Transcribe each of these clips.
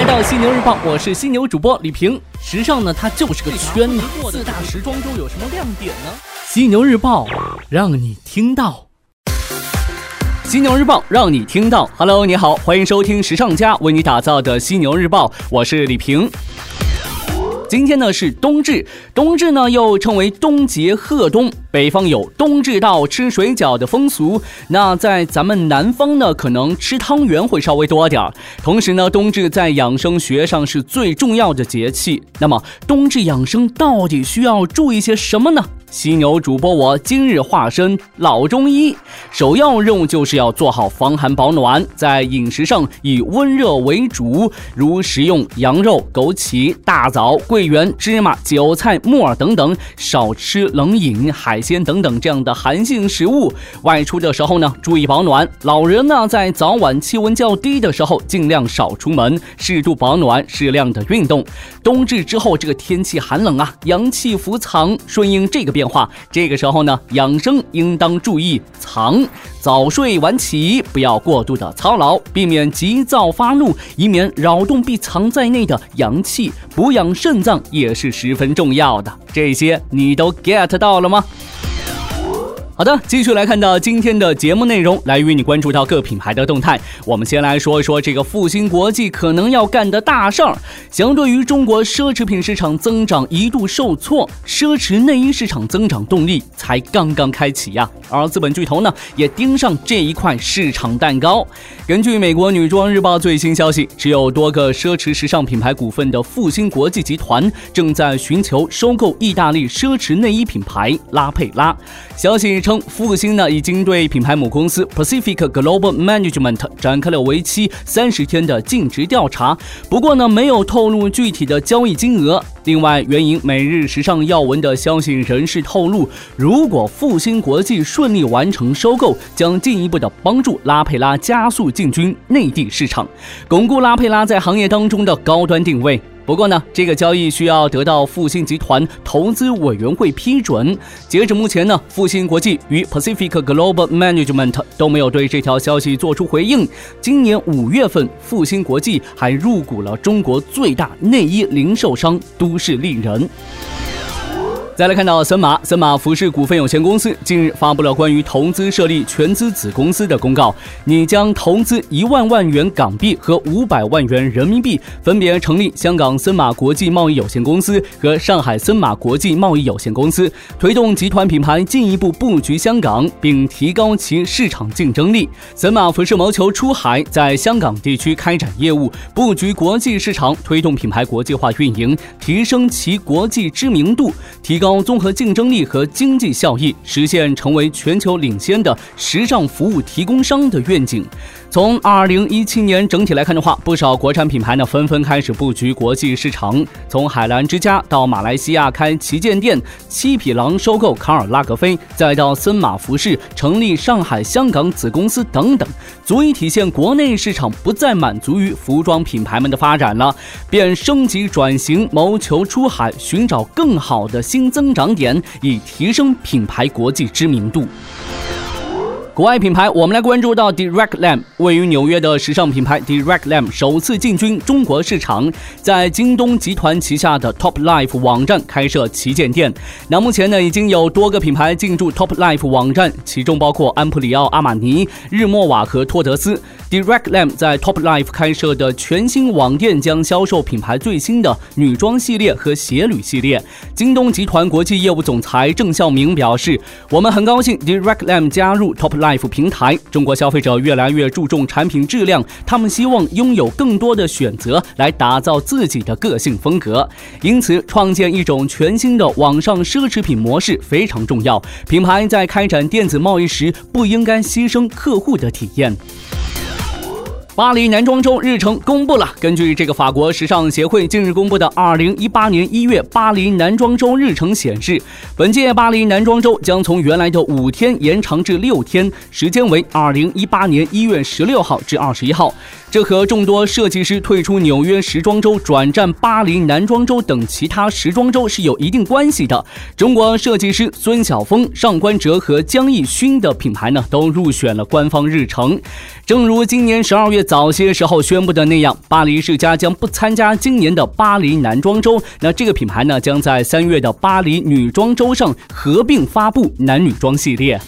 来到犀牛日报，我是犀牛主播李平。时尚呢，它就是个圈子。四大时装周有什么亮点呢？犀牛日报让你听到。犀牛日报让你听到。Hello，你好，欢迎收听时尚家为你打造的犀牛日报，我是李平。今天呢是冬至，冬至呢又称为冬节贺冬，北方有冬至到吃水饺的风俗，那在咱们南方呢可能吃汤圆会稍微多点儿。同时呢，冬至在养生学上是最重要的节气。那么冬至养生到底需要注意些什么呢？犀牛主播，我今日化身老中医，首要任务就是要做好防寒保暖，在饮食上以温热为主，如食用羊肉、枸杞、大枣、桂桂圆、芝麻、韭菜、木耳等等，少吃冷饮、海鲜等等这样的寒性食物。外出的时候呢，注意保暖。老人呢，在早晚气温较低的时候，尽量少出门，适度保暖，适量的运动。冬至之后，这个天气寒冷啊，阳气伏藏，顺应这个变。变化，这个时候呢，养生应当注意藏，早睡晚起，不要过度的操劳，避免急躁发怒，以免扰动必藏在内的阳气。补养肾脏也是十分重要的，这些你都 get 到了吗？好的，继续来看到今天的节目内容，来与你关注到各品牌的动态。我们先来说一说这个复兴国际可能要干的大事儿。相对于中国奢侈品市场增长一度受挫，奢侈内衣市场增长动力才刚刚开启呀。而资本巨头呢，也盯上这一块市场蛋糕。根据美国女装日报最新消息，持有多个奢侈时尚品牌股份的复兴国际集团正在寻求收购意大利奢侈内衣品牌拉佩拉。消息。称复兴呢已经对品牌母公司 Pacific Global Management 展开了为期三十天的尽职调查，不过呢没有透露具体的交易金额。另外，援引每日时尚要闻的消息人士透露，如果复兴国际顺利完成收购，将进一步的帮助拉佩拉加速进军内地市场，巩固拉佩拉在行业当中的高端定位。不过呢，这个交易需要得到复兴集团投资委员会批准。截止目前呢，复兴国际与 Pacific Global Management 都没有对这条消息做出回应。今年五月份，复兴国际还入股了中国最大内衣零售商都都市丽人。再来看到森马，森马服饰股份有限公司近日发布了关于投资设立全资子公司的公告，拟将投资一万万元港币和五百万元人民币，分别成立香港森马国际贸易有限公司和上海森马国际贸易有限公司，推动集团品牌进一步布局香港，并提高其市场竞争力。森马服饰谋求出海，在香港地区开展业务，布局国际市场，推动品牌国际化运营，提升其国际知名度，提高。高综合竞争力和经济效益，实现成为全球领先的时尚服务提供商的愿景。从二零一七年整体来看的话，不少国产品牌呢纷纷开始布局国际市场。从海澜之家到马来西亚开旗舰店，七匹狼收购卡尔拉格菲，再到森马服饰成立上海、香港子公司等等，足以体现国内市场不再满足于服装品牌们的发展了，便升级转型，谋求出海，寻找更好的新增增长点，以提升品牌国际知名度。国外品牌，我们来关注到 Direct Lam，位于纽约的时尚品牌 Direct Lam 首次进军中国市场，在京东集团旗下的 Top Life 网站开设旗舰店。那目前呢，已经有多个品牌进驻 Top Life 网站，其中包括安普里奥、阿玛尼、日默瓦和托德斯。Direct Lam 在 Top Life 开设的全新网店将销售品牌最新的女装系列和鞋履系列。京东集团国际业务总裁郑孝明表示：“我们很高兴 Direct Lam 加入 Top Life。” Life 平台，中国消费者越来越注重产品质量，他们希望拥有更多的选择来打造自己的个性风格，因此创建一种全新的网上奢侈品模式非常重要。品牌在开展电子贸易时，不应该牺牲客户的体验。巴黎男装周日程公布了。根据这个法国时尚协会近日公布的二零一八年一月巴黎男装周日程显示，本届巴黎男装周将从原来的五天延长至六天，时间为二零一八年一月十六号至二十一号。这和众多设计师退出纽约时装周，转战巴黎男装周等其他时装周是有一定关系的。中国设计师孙晓峰、上官哲和江逸勋的品牌呢，都入选了官方日程。正如今年十二月早些时候宣布的那样，巴黎世家将不参加今年的巴黎男装周。那这个品牌呢，将在三月的巴黎女装周上合并发布男女装系列。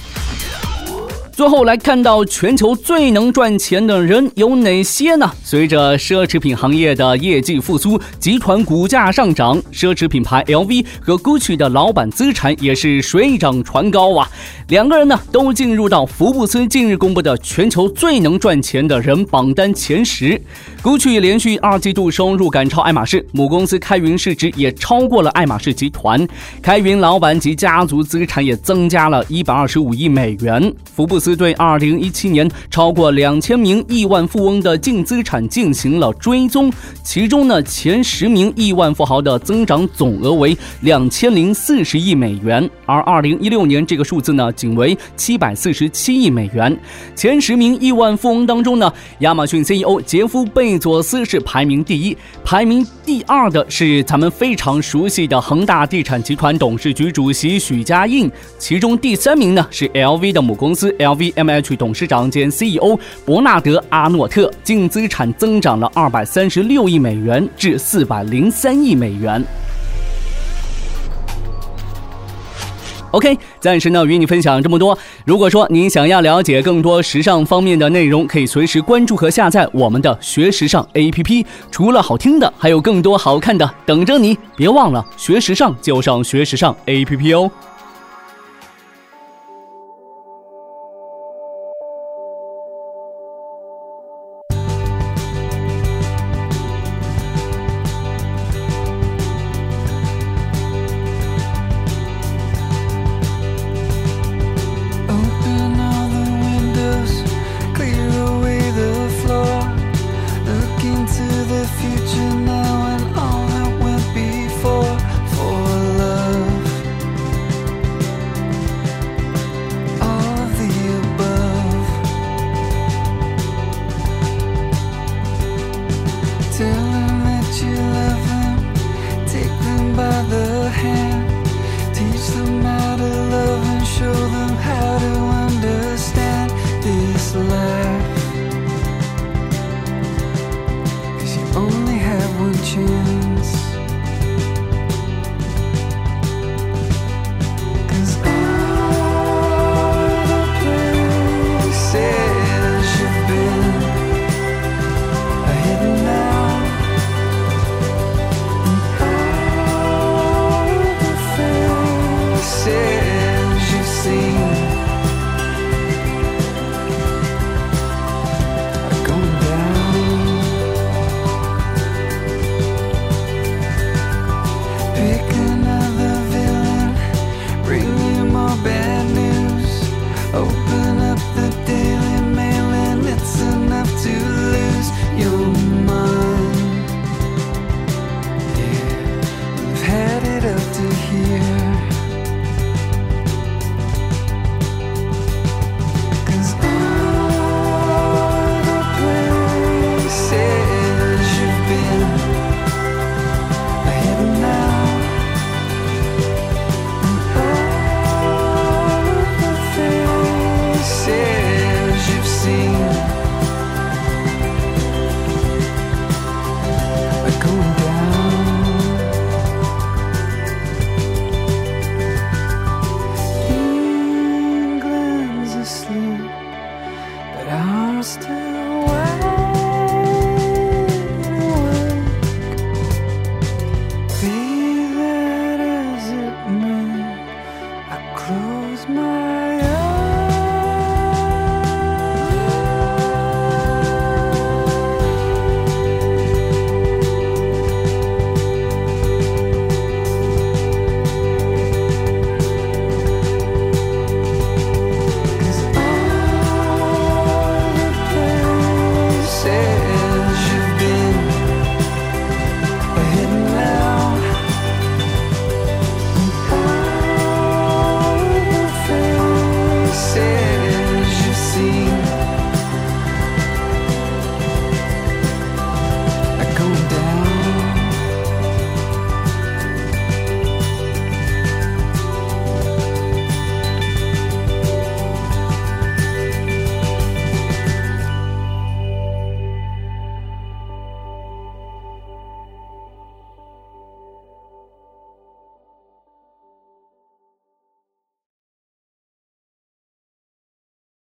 最后来看到全球最能赚钱的人有哪些呢？随着奢侈品行业的业绩复苏，集团股价上涨，奢侈品牌 LV 和 GUCCI 的老板资产也是水涨船高啊！两个人呢都进入到福布斯近日公布的全球最能赚钱的人榜单前十。GUCCI 连续二季度收入赶超爱马仕，母公司开云市值也超过了爱马仕集团，开云老板及家族资产也增加了一百二十五亿美元。福布司对二零一七年超过两千名亿万富翁的净资产进行了追踪，其中呢前十名亿万富豪的增长总额为两千零四十亿美元，而二零一六年这个数字呢仅为七百四十七亿美元。前十名亿万富翁当中呢，亚马逊 CEO 杰夫贝佐斯是排名第一，排名第二的是咱们非常熟悉的恒大地产集团董事局主席许家印，其中第三名呢是 LV 的母公司 L VMH。董事长兼 CEO 伯纳德·阿诺特净资产增长了二百三十六亿美元至四百零三亿美元。OK，暂时呢与你分享这么多。如果说您想要了解更多时尚方面的内容，可以随时关注和下载我们的学时尚 APP。除了好听的，还有更多好看的等着你。别忘了学时尚就上学时尚 APP 哦。